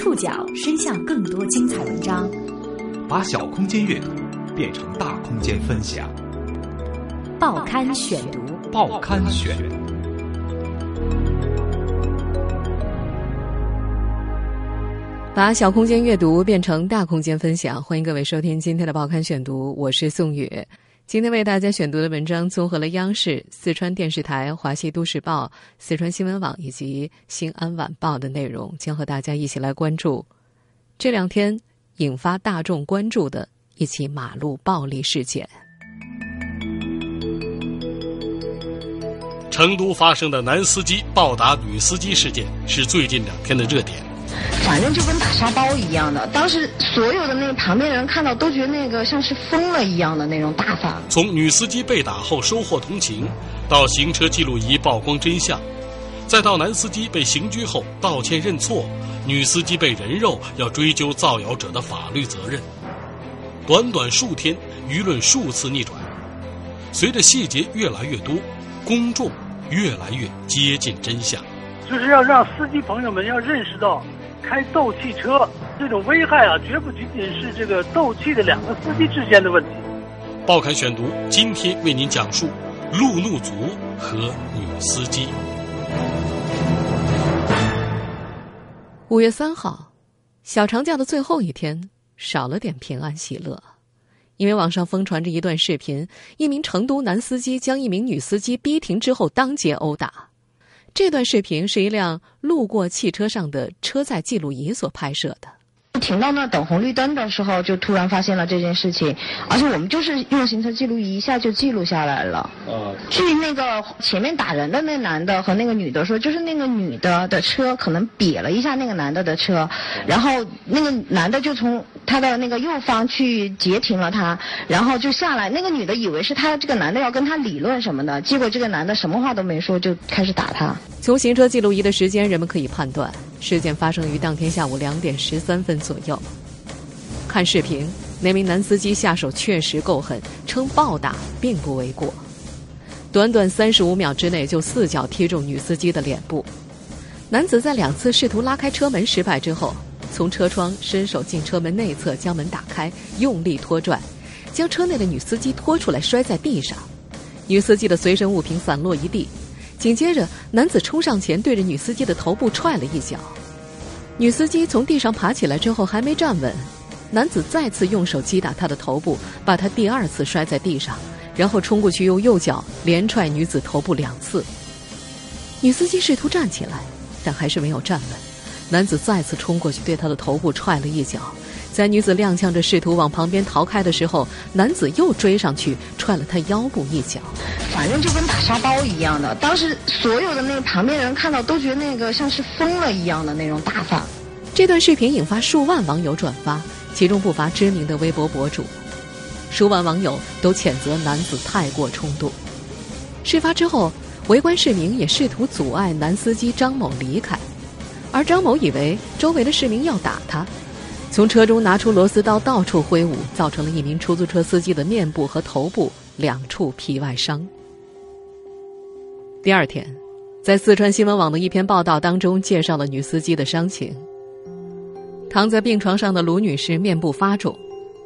触角伸向更多精彩文章，把小空间阅读变成大空间分享。报刊选读，报刊选。把小空间阅读变成大空间分享，欢迎各位收听今天的报刊选读，我是宋宇。今天为大家选读的文章综合了央视、四川电视台、华西都市报、四川新闻网以及新安晚报的内容，将和大家一起来关注这两天引发大众关注的一起马路暴力事件。成都发生的男司机暴打女司机事件是最近两天的热点。反正就跟打沙包一样的，当时所有的那个旁边人看到都觉得那个像是疯了一样的那种打法。从女司机被打后收获同情，到行车记录仪曝光真相，再到男司机被刑拘后道歉认错，女司机被人肉要追究造谣者的法律责任。短短数天，舆论数次逆转，随着细节越来越多，公众越来越接近真相。就是要让司机朋友们要认识到。开斗气车这种危害啊，绝不仅仅是这个斗气的两个司机之间的问题。报刊选读今天为您讲述路怒族和女司机。五月三号，小长假的最后一天，少了点平安喜乐，因为网上疯传着一段视频：一名成都男司机将一名女司机逼停之后，当街殴打。这段视频是一辆路过汽车上的车载记录仪所拍摄的。停到那等红绿灯的时候，就突然发现了这件事情，而且我们就是用行车记录仪一下就记录下来了。呃，据那个前面打人的那男的和那个女的说，就是那个女的的车可能瘪了一下那个男的的车，然后那个男的就从他的那个右方去截停了他，然后就下来。那个女的以为是他这个男的要跟他理论什么的，结果这个男的什么话都没说，就开始打他。从行车记录仪的时间，人们可以判断。事件发生于当天下午两点十三分左右。看视频，那名男司机下手确实够狠，称暴打并不为过。短短三十五秒之内就四脚踢中女司机的脸部。男子在两次试图拉开车门失败之后，从车窗伸手进车门内侧将门打开，用力拖拽，将车内的女司机拖出来摔在地上。女司机的随身物品散落一地。紧接着，男子冲上前，对着女司机的头部踹了一脚。女司机从地上爬起来之后，还没站稳，男子再次用手击打她的头部，把她第二次摔在地上，然后冲过去用右脚连踹女子头部两次。女司机试图站起来，但还是没有站稳。男子再次冲过去，对她的头部踹了一脚。在女子踉跄着试图往旁边逃开的时候，男子又追上去踹了她腰部一脚。反正就跟打沙包一样的，当时所有的那个旁边人看到都觉得那个像是疯了一样的那种打法。这段视频引发数万网友转发，其中不乏知名的微博博主。数万网友都谴责男子太过冲动。事发之后，围观市民也试图阻碍男司机张某离开，而张某以为周围的市民要打他。从车中拿出螺丝刀，到处挥舞，造成了一名出租车司机的面部和头部两处皮外伤。第二天，在四川新闻网的一篇报道当中，介绍了女司机的伤情。躺在病床上的卢女士面部发肿，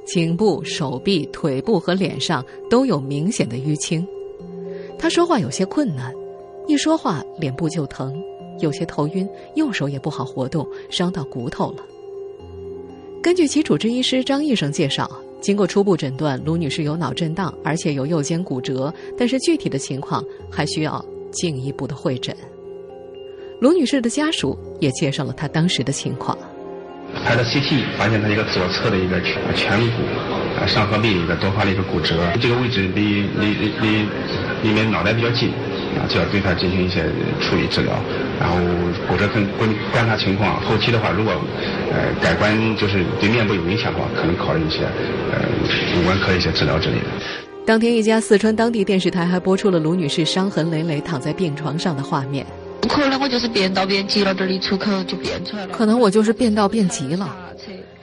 颈部、手臂、腿部和脸上都有明显的淤青。她说话有些困难，一说话脸部就疼，有些头晕，右手也不好活动，伤到骨头了。根据其主治医师张医生介绍，经过初步诊断，卢女士有脑震荡，而且有右肩骨折，但是具体的情况还需要进一步的会诊。卢女士的家属也介绍了她当时的情况。拍了 CT 发现她一个左侧的一个颧颧骨上颌壁一个多发的一个骨折，这个位置离离离离里面脑袋比较近。啊，就要对他进行一些处理治疗，然后骨折跟观观察情况，后期的话，如果呃改观就是对面部有影响的话，可能考虑一些呃五官科一些治疗之类的。当天，一家四川当地电视台还播出了卢女士伤痕累累躺在病床上的画面。可能我就是变道变急了，这里出口就变出来了。可能我就是变道变急了，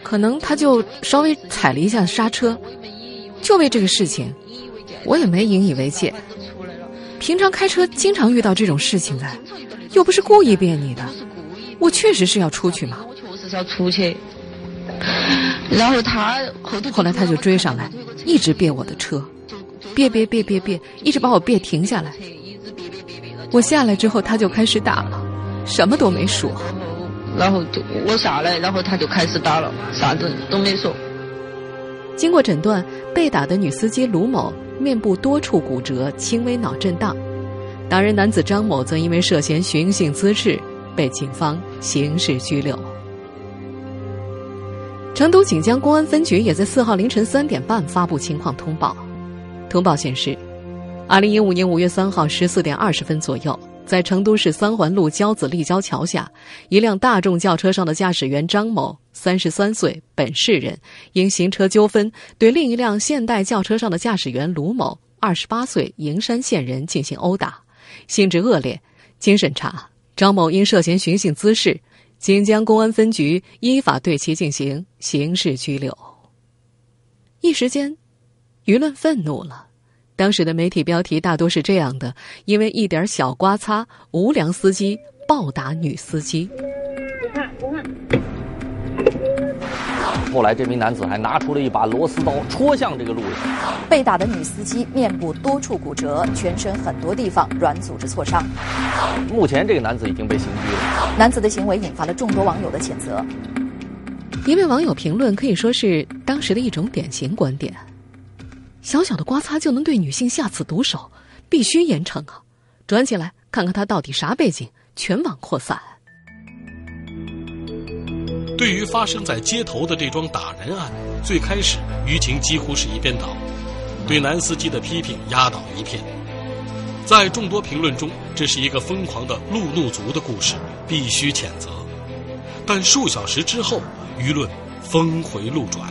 可能他就稍微踩了一下刹车，就为这个事情，我也没引以为戒。平常开车经常遇到这种事情的，又不是故意别你的，我确实是要出去嘛。我确实是要出去。然后他后来他就追上来，一直别我的车，别别别别别，一直把我别停下来。我下来之后，他就开始打了，什么都没说。然后就我下来，然后他就开始打了，啥子都没说。经过诊断，被打的女司机卢某面部多处骨折，轻微脑震荡；打人男子张某则因为涉嫌寻衅滋事，被警方刑事拘留。成都锦江公安分局也在四号凌晨三点半发布情况通报。通报显示，二零一五年五月三号十四点二十分左右，在成都市三环路交子立交桥下，一辆大众轿车上的驾驶员张某，三十三岁，本市人，因行车纠纷，对另一辆现代轿车上的驾驶员卢某，二十八岁，营山县人进行殴打，性质恶劣。经审查，张某因涉嫌寻衅滋事。锦江公安分局依法对其进行刑事拘留。一时间，舆论愤怒了。当时的媒体标题大多是这样的：因为一点小刮擦，无良司机暴打女司机。后来，这名男子还拿出了一把螺丝刀戳向这个路人。被打的女司机面部多处骨折，全身很多地方软组织挫伤。目前，这个男子已经被刑拘了。男子的行为引发了众多网友的谴责。一位网友评论可以说是当时的一种典型观点：小小的刮擦就能对女性下此毒手，必须严惩啊！转起来看看他到底啥背景，全网扩散。对于发生在街头的这桩打人案，最开始舆情几乎是一边倒，对男司机的批评压倒一片。在众多评论中，这是一个疯狂的路怒族的故事，必须谴责。但数小时之后，舆论峰回路转。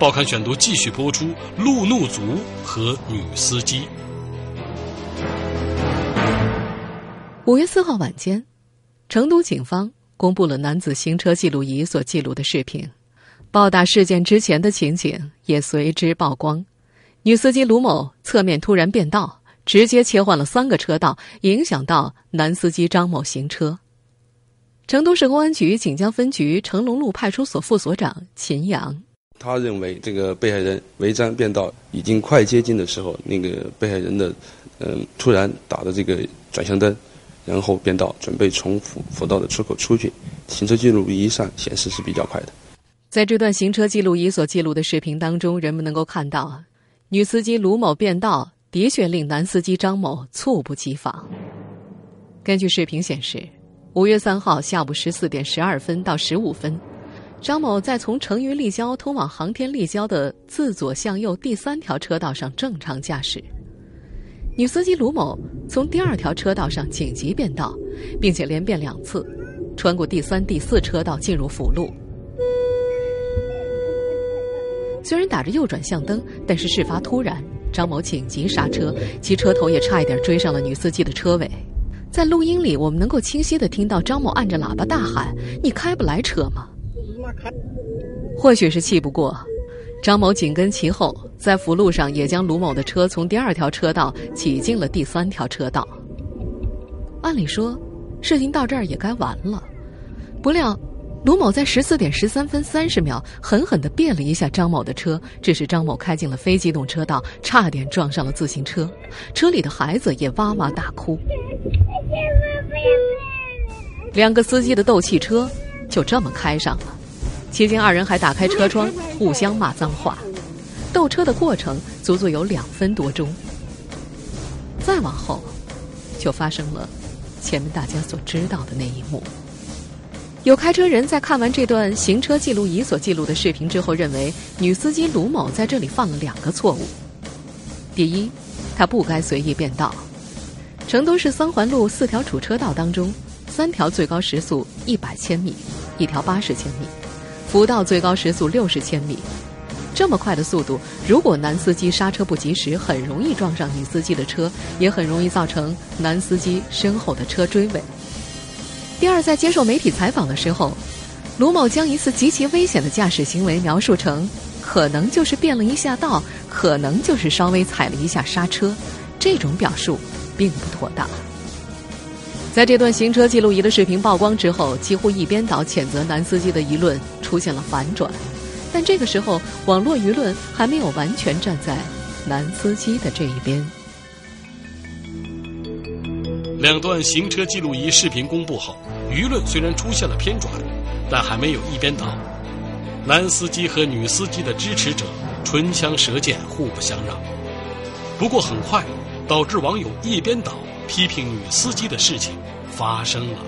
报刊选读继续播出：路怒族和女司机。五月四号晚间，成都警方。公布了男子行车记录仪所记录的视频，暴打事件之前的情景也随之曝光。女司机卢某侧面突然变道，直接切换了三个车道，影响到男司机张某行车。成都市公安局锦江分局成龙路派出所副所长秦阳，他认为这个被害人违章变道已经快接近的时候，那个被害人的嗯突然打的这个转向灯。然后变道，准备从辅辅道的出口出去。行车记录仪上显示是比较快的。在这段行车记录仪所记录的视频当中，人们能够看到，女司机卢某变道的确令男司机张某猝不及防。根据视频显示，五月三号下午十四点十二分到十五分，张某在从成渝立交通往航天立交的自左向右第三条车道上正常驾驶。女司机卢某从第二条车道上紧急变道，并且连变两次，穿过第三、第四车道进入辅路。虽然打着右转向灯，但是事发突然，张某紧急刹车，其车头也差一点追上了女司机的车尾。在录音里，我们能够清晰的听到张某按着喇叭大喊：“你开不来车吗？” 或许是气不过。张某紧跟其后，在辅路上也将卢某的车从第二条车道挤进了第三条车道。按理说，事情到这儿也该完了，不料，卢某在十四点十三分三十秒狠狠的别了一下张某的车，致使张某开进了非机动车道，差点撞上了自行车，车里的孩子也哇哇大哭。两个司机的斗气车就这么开上了。期间，二人还打开车窗，互相骂脏话。斗车的过程足足有两分多钟。再往后，就发生了前面大家所知道的那一幕。有开车人在看完这段行车记录仪所记录的视频之后，认为女司机卢某在这里犯了两个错误：第一，她不该随意变道。成都市三环路四条主车道当中，三条最高时速一百千米，一条八十千米。辅道最高时速六十千米，这么快的速度，如果男司机刹车不及时，很容易撞上女司机的车，也很容易造成男司机身后的车追尾。第二，在接受媒体采访的时候，卢某将一次极其危险的驾驶行为描述成可能就是变了一下道，可能就是稍微踩了一下刹车，这种表述并不妥当。在这段行车记录仪的视频曝光之后，几乎一边倒谴责男司机的舆论出现了反转。但这个时候，网络舆论还没有完全站在男司机的这一边。两段行车记录仪视频公布后，舆论虽然出现了偏转，但还没有一边倒。男司机和女司机的支持者唇枪舌剑，互不相让。不过很快，导致网友一边倒批评女司机的事情发生了。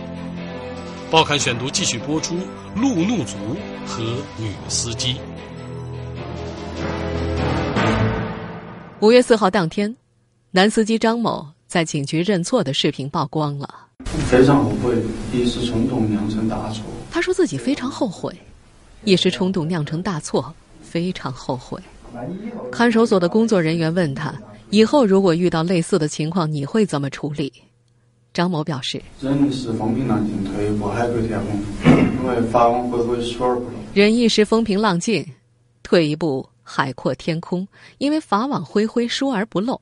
报刊选读继续播出：路怒族和女司机。五月四号当天，男司机张某在警局认错的视频曝光了。非常后悔，一时冲动酿成大错。他说自己非常后悔，一时冲动酿成大错，非常后悔。看守所的工作人员问他：“以后如果遇到类似的情况，你会怎么处理？”张某表示：“忍一时风平浪静，退一步海阔天空。因为法网恢恢，疏而不漏。忍一时风平浪静，退一步海阔天空。因为法网恢恢，疏而不漏。”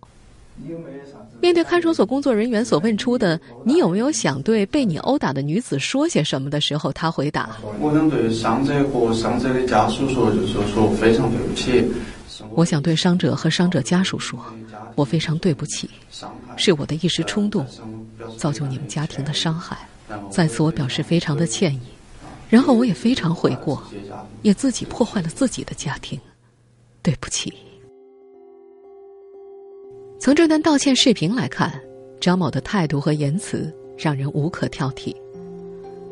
面对看守所工作人员所问出的“你有没有想对被你殴打的女子说些什么”的时候，他回答：“我想对伤者和伤者的家属说，就是说非常对不起。我想对伤者和伤者家属说，我非常对不起，是我的一时冲动。”造就你们家庭的伤害，在此我表示非常的歉意。然后我也非常悔过，也自己破坏了自己的家庭，对不起。从这段道歉视频来看，张某的态度和言辞让人无可挑剔。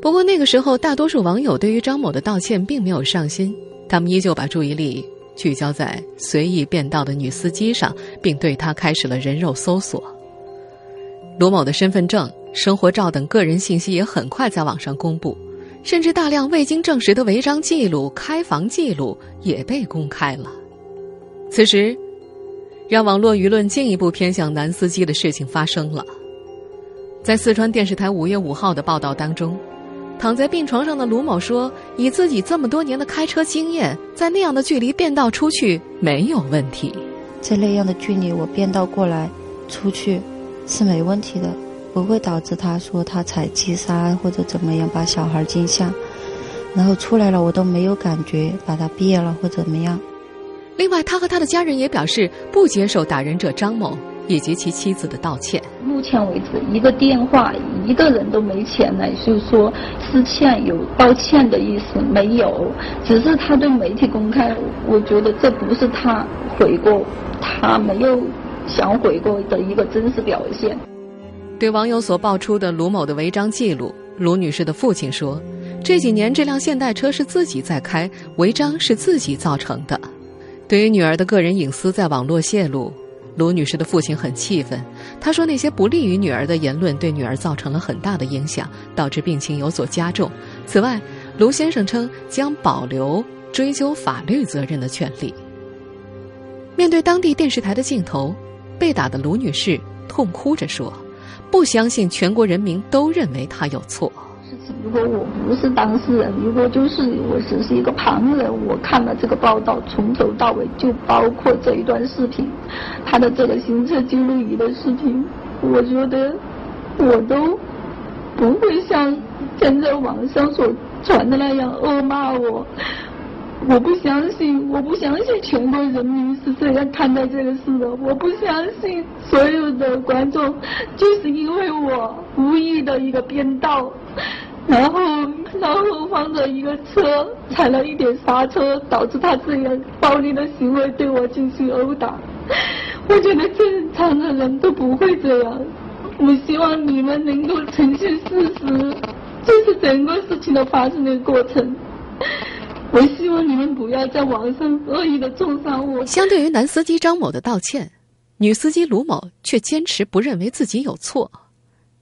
不过那个时候，大多数网友对于张某的道歉并没有上心，他们依旧把注意力聚焦在随意变道的女司机上，并对她开始了人肉搜索。卢某的身份证、生活照等个人信息也很快在网上公布，甚至大量未经证实的违章记录、开房记录也被公开了。此时，让网络舆论进一步偏向男司机的事情发生了。在四川电视台五月五号的报道当中，躺在病床上的卢某说：“以自己这么多年的开车经验，在那样的距离变道出去没有问题。在那样的距离，我变道过来出去。”是没问题的，不会导致他说他踩急刹或者怎么样把小孩惊吓，然后出来了我都没有感觉把他别了或怎么样。另外，他和他的家人也表示不接受打人者张某以及其妻子的道歉。目前为止，一个电话一个人都没前来，就说致歉有道歉的意思没有，只是他对媒体公开，我觉得这不是他悔过，他没有。想悔过的一个真实表现。对网友所爆出的卢某的违章记录，卢女士的父亲说：“这几年这辆现代车是自己在开，违章是自己造成的。”对于女儿的个人隐私在网络泄露，卢女士的父亲很气愤。他说：“那些不利于女儿的言论对女儿造成了很大的影响，导致病情有所加重。”此外，卢先生称将保留追究法律责任的权利。面对当地电视台的镜头。被打的卢女士痛哭着说：“不相信全国人民都认为她有错。如果我不是当事人，如果就是我只是一个旁人，我看了这个报道从头到尾，就包括这一段视频，他的这个行车记录仪的视频，我觉得我都不会像现在网上所传的那样恶骂我。”我不相信，我不相信全国人民是这样看待这个事的。我不相信所有的观众就是因为我无意的一个编导，然后然后放着一个车踩了一点刹车，导致他这样暴力的行为对我进行殴打。我觉得正常的人都不会这样。我希望你们能够澄清事实，这是整个事情的发生的过程。我希望你们不要在网上恶意的重伤我。相对于男司机张某的道歉，女司机卢某却坚持不认为自己有错。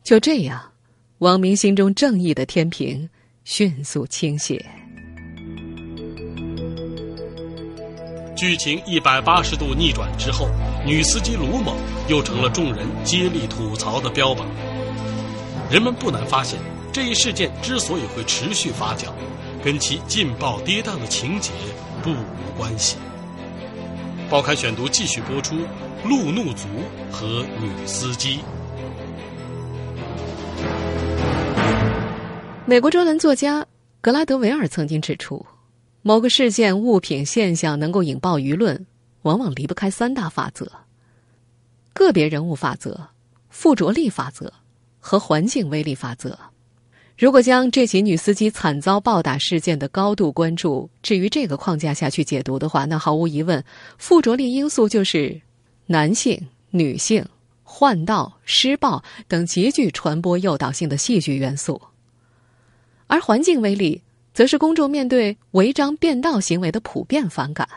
就这样，网民心中正义的天平迅速倾斜。剧情一百八十度逆转之后，女司机卢某又成了众人接力吐槽的标榜。人们不难发现，这一事件之所以会持续发酵。跟其劲爆跌宕的情节不无关系。报刊选读继续播出：路怒族和女司机。美国专栏作家格拉德维尔曾经指出，某个事件、物品、现象能够引爆舆论，往往离不开三大法则：个别人物法则、附着力法则和环境威力法则。如果将这起女司机惨遭暴打事件的高度关注置于这个框架下去解读的话，那毫无疑问，附着力因素就是男性、女性、换道、施暴等极具传播诱导性的戏剧元素。而环境威力，则是公众面对违章变道行为的普遍反感。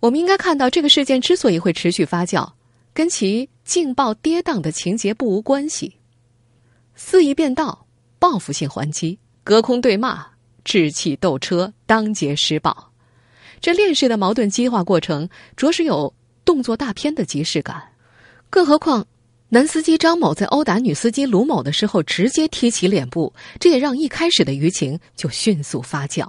我们应该看到，这个事件之所以会持续发酵，跟其劲爆跌宕的情节不无关系。肆意变道、报复性还击、隔空对骂、置气斗车、当街施暴，这链式的矛盾激化过程，着实有动作大片的即视感。更何况。男司机张某在殴打女司机卢某的时候，直接踢起脸部，这也让一开始的舆情就迅速发酵。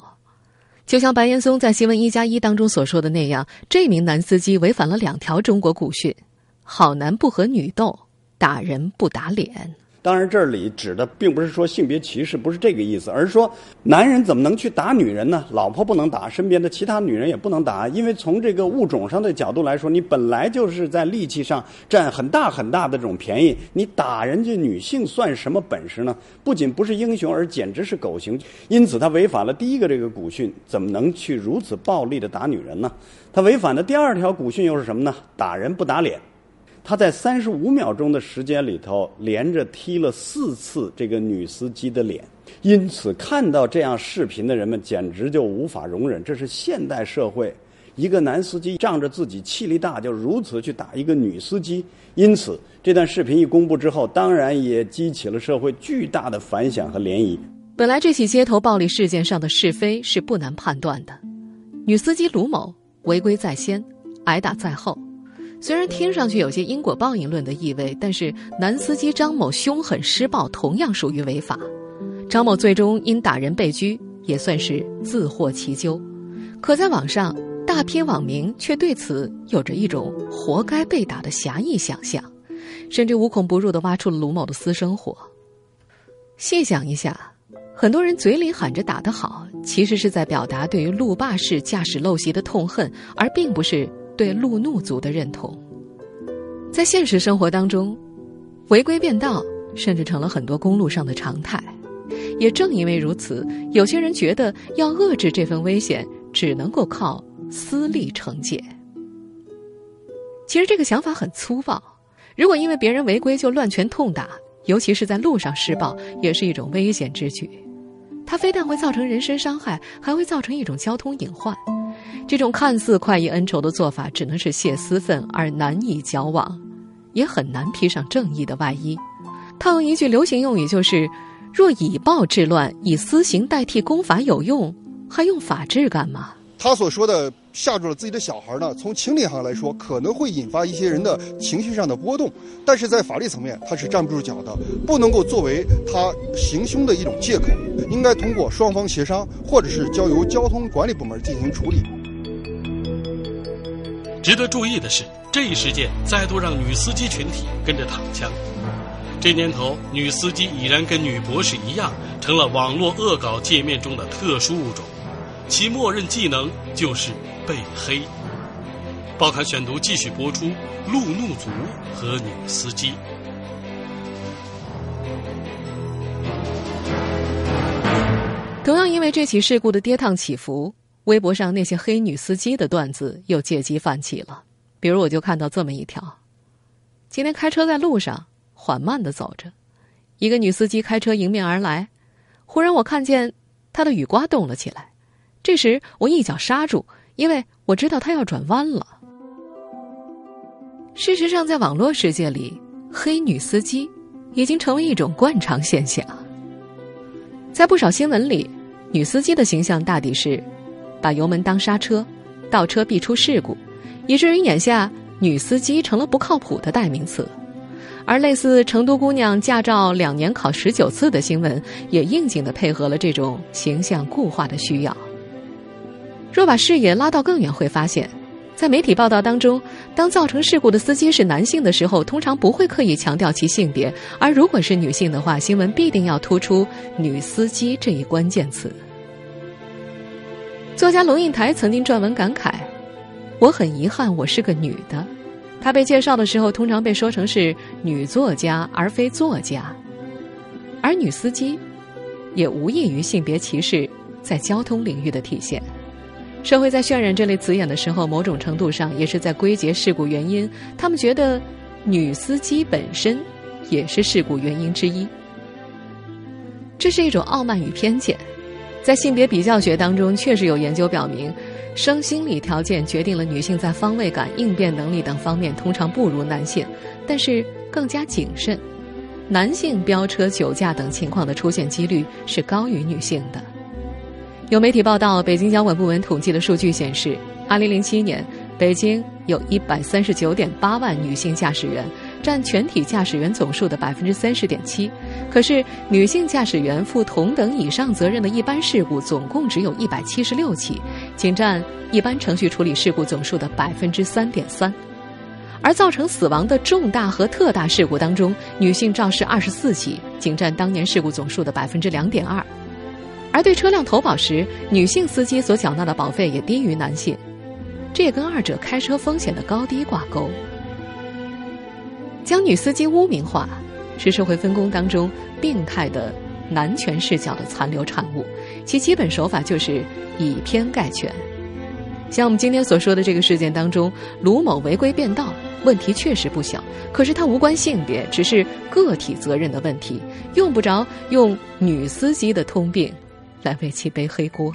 就像白岩松在《新闻一加一》当中所说的那样，这名男司机违反了两条中国古训：好男不和女斗，打人不打脸。当然，这里指的并不是说性别歧视，不是这个意思，而是说男人怎么能去打女人呢？老婆不能打，身边的其他女人也不能打，因为从这个物种上的角度来说，你本来就是在力气上占很大很大的这种便宜，你打人家女性算什么本事呢？不仅不是英雄，而简直是狗行。因此，他违反了第一个这个古训，怎么能去如此暴力的打女人呢？他违反的第二条古训又是什么呢？打人不打脸。他在三十五秒钟的时间里头，连着踢了四次这个女司机的脸，因此看到这样视频的人们简直就无法容忍。这是现代社会一个男司机仗着自己气力大，就如此去打一个女司机。因此，这段视频一公布之后，当然也激起了社会巨大的反响和涟漪。本来这起街头暴力事件上的是非是不难判断的，女司机卢某违规在先，挨打在后。虽然听上去有些因果报应论的意味，但是男司机张某凶狠施暴同样属于违法。张某最终因打人被拘，也算是自获其咎。可在网上，大批网民却对此有着一种“活该被打”的狭义想象，甚至无孔不入地挖出了卢某的私生活。细想一下，很多人嘴里喊着打得好，其实是在表达对于路霸式驾驶陋习的痛恨，而并不是。对路怒族的认同，在现实生活当中，违规变道甚至成了很多公路上的常态。也正因为如此，有些人觉得要遏制这份危险，只能够靠私力惩戒。其实这个想法很粗暴。如果因为别人违规就乱拳痛打，尤其是在路上施暴，也是一种危险之举。它非但会造成人身伤害，还会造成一种交通隐患。这种看似快意恩仇的做法，只能是泄私愤而难以矫枉，也很难披上正义的外衣。套用一句流行用语，就是“若以暴制乱，以私刑代替公法有用，还用法治干嘛？”他所说的吓住了自己的小孩呢，从情理上来说，可能会引发一些人的情绪上的波动，但是在法律层面，他是站不住脚的，不能够作为他行凶的一种借口，应该通过双方协商，或者是交由交通管理部门进行处理。值得注意的是，这一事件再度让女司机群体跟着躺枪。这年头，女司机已然跟女博士一样，成了网络恶搞界面中的特殊物种。其默认技能就是被黑。报刊选读继续播出：路怒族和女司机。同样因为这起事故的跌宕起伏，微博上那些黑女司机的段子又借机泛起了。比如，我就看到这么一条：今天开车在路上缓慢的走着，一个女司机开车迎面而来，忽然我看见她的雨刮动了起来。这时，我一脚刹住，因为我知道她要转弯了。事实上，在网络世界里，黑女司机已经成为一种惯常现象。在不少新闻里，女司机的形象大抵是把油门当刹车，倒车必出事故，以至于眼下女司机成了不靠谱的代名词。而类似成都姑娘驾照两年考十九次的新闻，也应景的配合了这种形象固化的需要。若把视野拉到更远，会发现，在媒体报道当中，当造成事故的司机是男性的时候，通常不会刻意强调其性别；而如果是女性的话，新闻必定要突出“女司机”这一关键词。作家龙应台曾经撰文感慨：“我很遗憾，我是个女的。”她被介绍的时候，通常被说成是女作家，而非作家。而女司机，也无异于性别歧视在交通领域的体现。社会在渲染这类词眼的时候，某种程度上也是在归结事故原因。他们觉得女司机本身也是事故原因之一，这是一种傲慢与偏见。在性别比较学当中，确实有研究表明，生心理条件决定了女性在方位感、应变能力等方面通常不如男性，但是更加谨慎。男性飙车、酒驾等情况的出现几率是高于女性的。有媒体报道，北京交管部门统计的数据显示，2007年，北京有一百三十九点八万女性驾驶员，占全体驾驶员总数的百分之三十点七。可是，女性驾驶员负同等以上责任的一般事故总共只有一百七十六起，仅占一般程序处理事故总数的百分之三点三。而造成死亡的重大和特大事故当中，女性肇事二十四起，仅占当年事故总数的百分之两点二。而对车辆投保时，女性司机所缴纳的保费也低于男性，这也跟二者开车风险的高低挂钩。将女司机污名化，是社会分工当中病态的男权视角的残留产物，其基本手法就是以偏概全。像我们今天所说的这个事件当中，卢某违规变道，问题确实不小，可是他无关性别，只是个体责任的问题，用不着用女司机的通病。来为其背黑锅。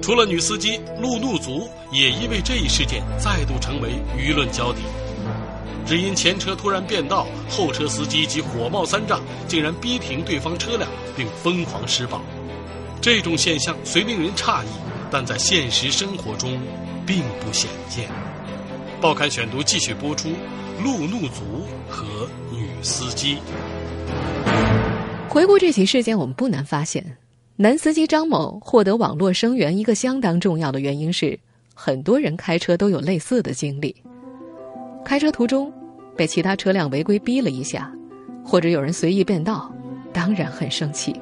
除了女司机，路怒族也因为这一事件再度成为舆论焦点。只因前车突然变道，后车司机即火冒三丈，竟然逼停对方车辆，并疯狂施暴。这种现象虽令人诧异，但在现实生活中并不鲜见。报刊选读继续播出：路怒族和女司机。回顾这起事件，我们不难发现，男司机张某获得网络声援一个相当重要的原因是，很多人开车都有类似的经历：开车途中被其他车辆违规逼了一下，或者有人随意变道，当然很生气。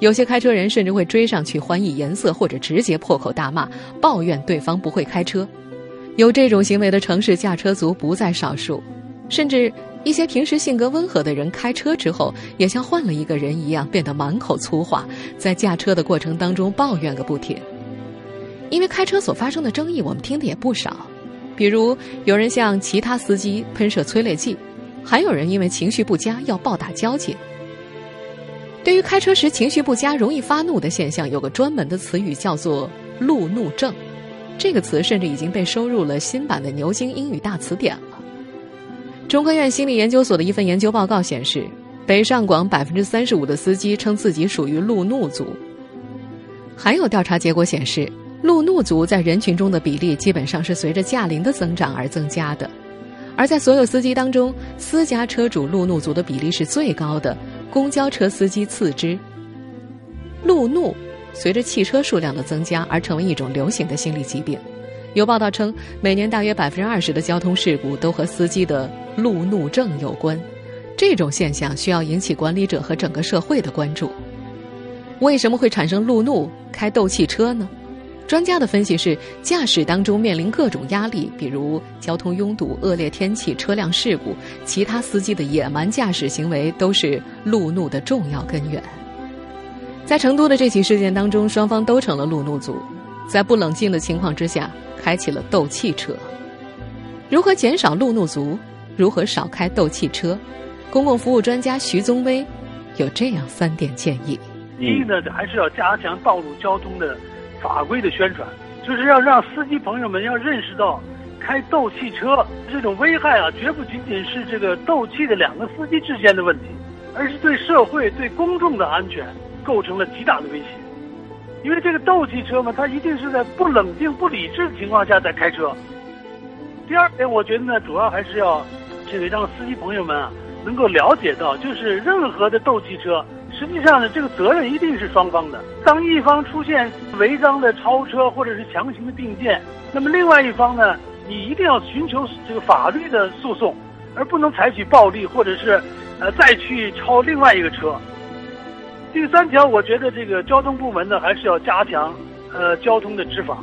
有些开车人甚至会追上去还以颜色，或者直接破口大骂，抱怨对方不会开车。有这种行为的城市驾车族不在少数，甚至。一些平时性格温和的人开车之后，也像换了一个人一样，变得满口粗话，在驾车的过程当中抱怨个不停。因为开车所发生的争议，我们听的也不少，比如有人向其他司机喷射催泪剂，还有人因为情绪不佳要暴打交警。对于开车时情绪不佳、容易发怒的现象，有个专门的词语叫做“路怒症”，这个词甚至已经被收入了新版的牛津英语大词典了。中科院心理研究所的一份研究报告显示，北上广百分之三十五的司机称自己属于路怒族。还有调查结果显示，路怒族在人群中的比例基本上是随着驾龄的增长而增加的。而在所有司机当中，私家车主路怒族的比例是最高的，公交车司机次之。路怒随着汽车数量的增加而成为一种流行的心理疾病。有报道称，每年大约百分之二十的交通事故都和司机的路怒症有关。这种现象需要引起管理者和整个社会的关注。为什么会产生路怒、开斗气车呢？专家的分析是，驾驶当中面临各种压力，比如交通拥堵、恶劣天气、车辆事故，其他司机的野蛮驾驶行为都是路怒的重要根源。在成都的这起事件当中，双方都成了路怒族，在不冷静的情况之下。开启了斗气车，如何减少路怒族？如何少开斗气车？公共服务专家徐宗威有这样三点建议：一呢，还是要加强道路交通的法规的宣传，就是要让司机朋友们要认识到，开斗气车这种危害啊，绝不仅仅是这个斗气的两个司机之间的问题，而是对社会、对公众的安全构成了极大的威胁。因为这个斗气车嘛，它一定是在不冷静、不理智的情况下在开车。第二点，我觉得呢，主要还是要这个让司机朋友们啊，能够了解到，就是任何的斗气车实际上呢，这个责任一定是双方的。当一方出现违章的超车或者是强行的并线，那么另外一方呢，你一定要寻求这个法律的诉讼，而不能采取暴力或者是呃再去超另外一个车。第三条，我觉得这个交通部门呢还是要加强呃交通的执法。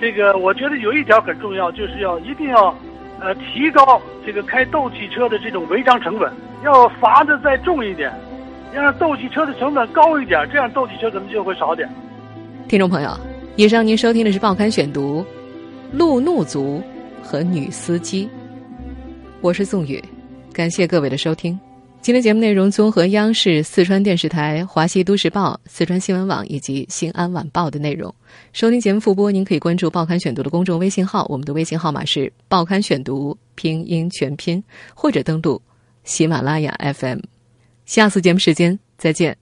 这个我觉得有一条很重要，就是要一定要呃提高这个开斗气车的这种违章成本，要罚的再重一点。让斗气车的成本高一点，这样斗气车可能就会少点。听众朋友，以上您收听的是《报刊选读》，路怒族和女司机。我是宋宇，感谢各位的收听。今天节目内容综合央视、四川电视台、华西都市报、四川新闻网以及新安晚报的内容。收听节目复播，您可以关注《报刊选读》的公众微信号，我们的微信号码是《报刊选读》拼音全拼，或者登录喜马拉雅 FM。下次节目时间再见。